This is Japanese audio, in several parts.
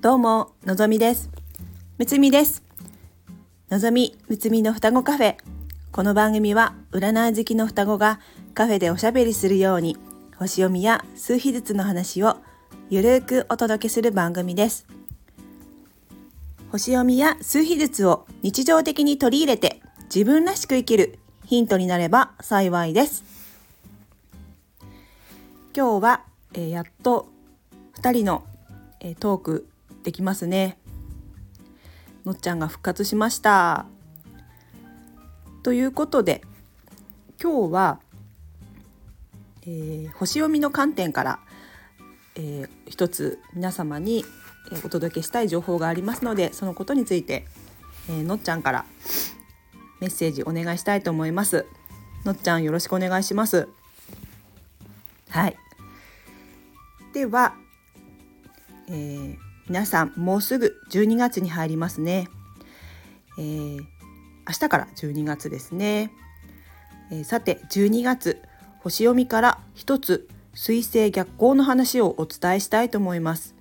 どうものぞみです。むつみです。のぞみむつみの双子カフェ。この番組は占い好きの双子がカフェでおしゃべりするように星読みや数秘術の話をゆるーくお届けする番組です。星読みや数秘術を日常的に取り入れて自分らしく生きるヒントになれば幸いです。今日は、えー、やっと2人の、えー、トークできますね。のっちゃんが復活しました。ということで今日は、えー、星読みの観点から、えー、一つ皆様にお届けしたい情報がありますのでそのことについて、えー、のっちゃんからメッセージお願いしたいと思います。のっちゃんよろしくお願いします。はい。では、えー、皆さんもうすぐ12月に入りますね、えー、明日から12月ですね、えー、さて12月星読みから一つ水星逆行の話をお伝えしたいと思います。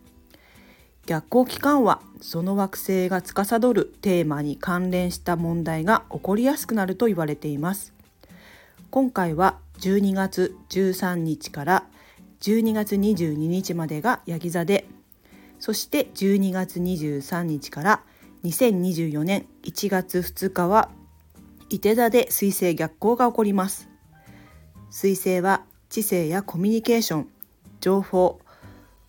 逆行期間はその惑星が司るテーマに関連した問題が起こりやすくなると言われています。今回は12月13日から12月22日までがヤギ座でそして12月23日から2024年1月2日は伊手座で水星逆行が起こります。水星は知性やコミュニケーション情報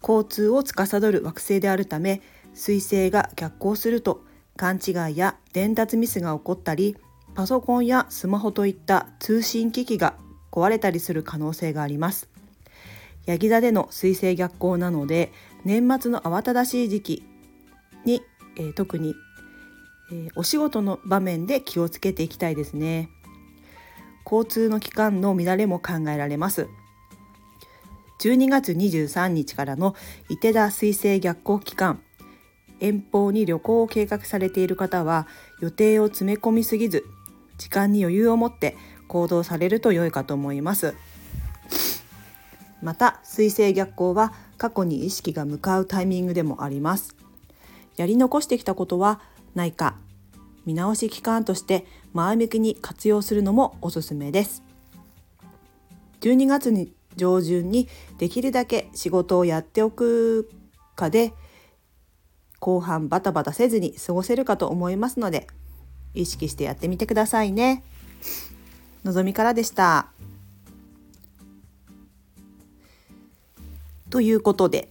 交通を司る惑星であるため彗星が逆行すると勘違いや伝達ミスが起こったりパソコンやスマホといった通信機器が壊れたりする可能性があります。ヤギ座での彗星逆行なので年末の慌ただしい時期に、えー、特に、えー、お仕事の場面で気をつけていきたいですね。交通の期間の乱れも考えられます。12月23日からの伊手田水星逆行期間。遠方に旅行を計画されている方は予定を詰め込みすぎず時間に余裕を持って行動されると良いかと思います。また水星逆行は過去に意識が向かうタイミングでもありますやり残してきたことはないか見直し期間として前向きに活用するのもおすすめです12月に上旬にできるだけ仕事をやっておくかで後半バタバタせずに過ごせるかと思いますので意識してやってみてくださいね。のぞみからでした。ということで、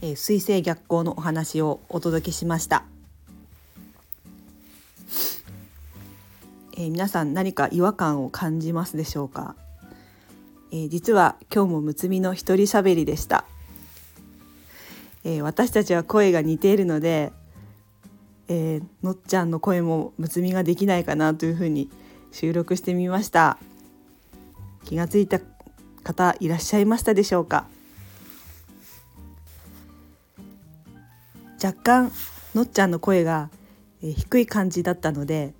えー、水星逆行のお話をお届けしました。えー、皆さん何か違和感を感じますでしょうか？えー、実は今日もむつみの一人喋りでした、えー、私たちは声が似ているので、えー、のっちゃんの声もむつみができないかなというふうに収録してみました。気がついた方いらっしゃいましたでしょうか？若干のっちゃんの声が、低い感じだったので、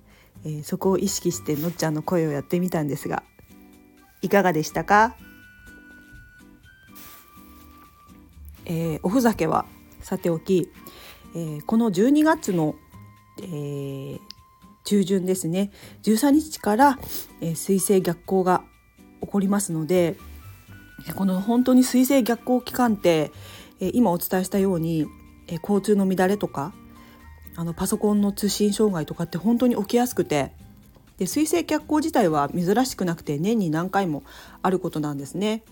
そこを意識してのっちゃんの声をやってみたんですがいかがでしたか、えー、おふざけはさておき、えー、この12月の、えー、中旬ですね。13日から、えー、水星逆行が起こりますのでこの本当に水星逆行期間って、えー、今お伝えしたように、え、交通の乱れとかあのパソコンの通信障害とかって本当に起きやすくてで水星逆行自体は珍しくなくて年に何回もあることなんですね。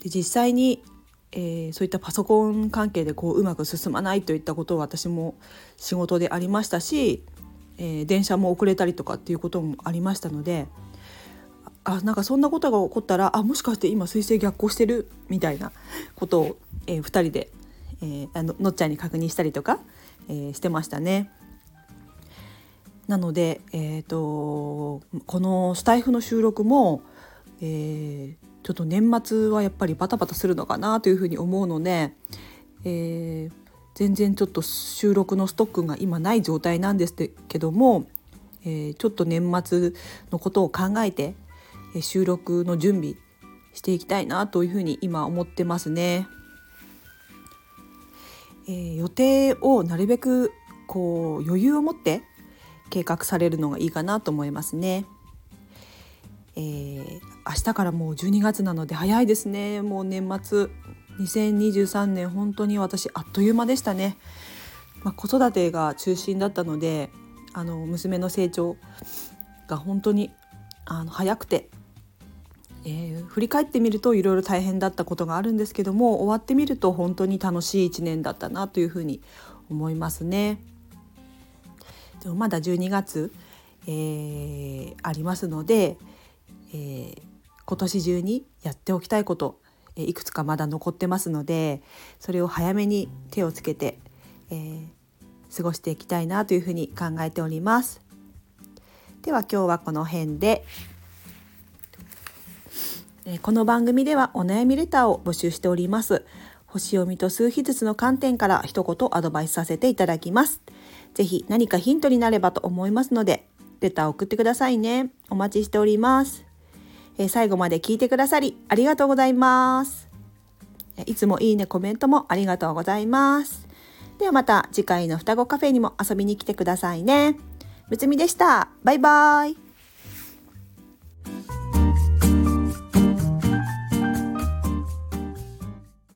で実際に、えー、そういったパソコン関係でこううまく進まないといったことを私も仕事でありましたし、えー、電車も遅れたりとかっていうこともありましたのであなんかそんなことが起こったらあもしかして今水星逆行してる？みたいなことを、えー、2人で、えー、あののっちゃんに確認したりとか、えー、してましたね。なので、えーと、このスタイフの収録も、えー、ちょっと年末はやっぱりバタバタするのかなというふうに思うので、えー、全然ちょっと収録のストックが今ない状態なんですけども、えー、ちょっと年末のことを考えて収録の準備していきたいなというふうに今思ってますね。えー、予定をなるべくこう余裕を持って計画されるのがいいかなと思いますね。えー、明日からもう12月なので早いですねもう年末2023年本当に私あっという間でしたね、まあ、子育てが中心だったのであの娘の成長が本当にあの早くて、えー、振り返ってみるといろいろ大変だったことがあるんですけども終わってみると本当に楽しい1年だったなというふうに思いますね。でもまだ12月、えー、ありますので、えー、今年中にやっておきたいこと、え、いくつかまだ残ってますのでそれを早めに手をつけて、えー、過ごしていきたいなというふうに考えております。では今日はこの辺でこの番組ではお悩みレターを募集しております星読みと数秘術の観点から一言アドバイスさせていただきますぜひ何かヒントになればと思いますのでレターを送ってくださいねお待ちしておりますえ最後まで聞いてくださりありがとうございますいつもいいねコメントもありがとうございますではまた次回の双子カフェにも遊びに来てくださいね。むつみでした。バイバーイ。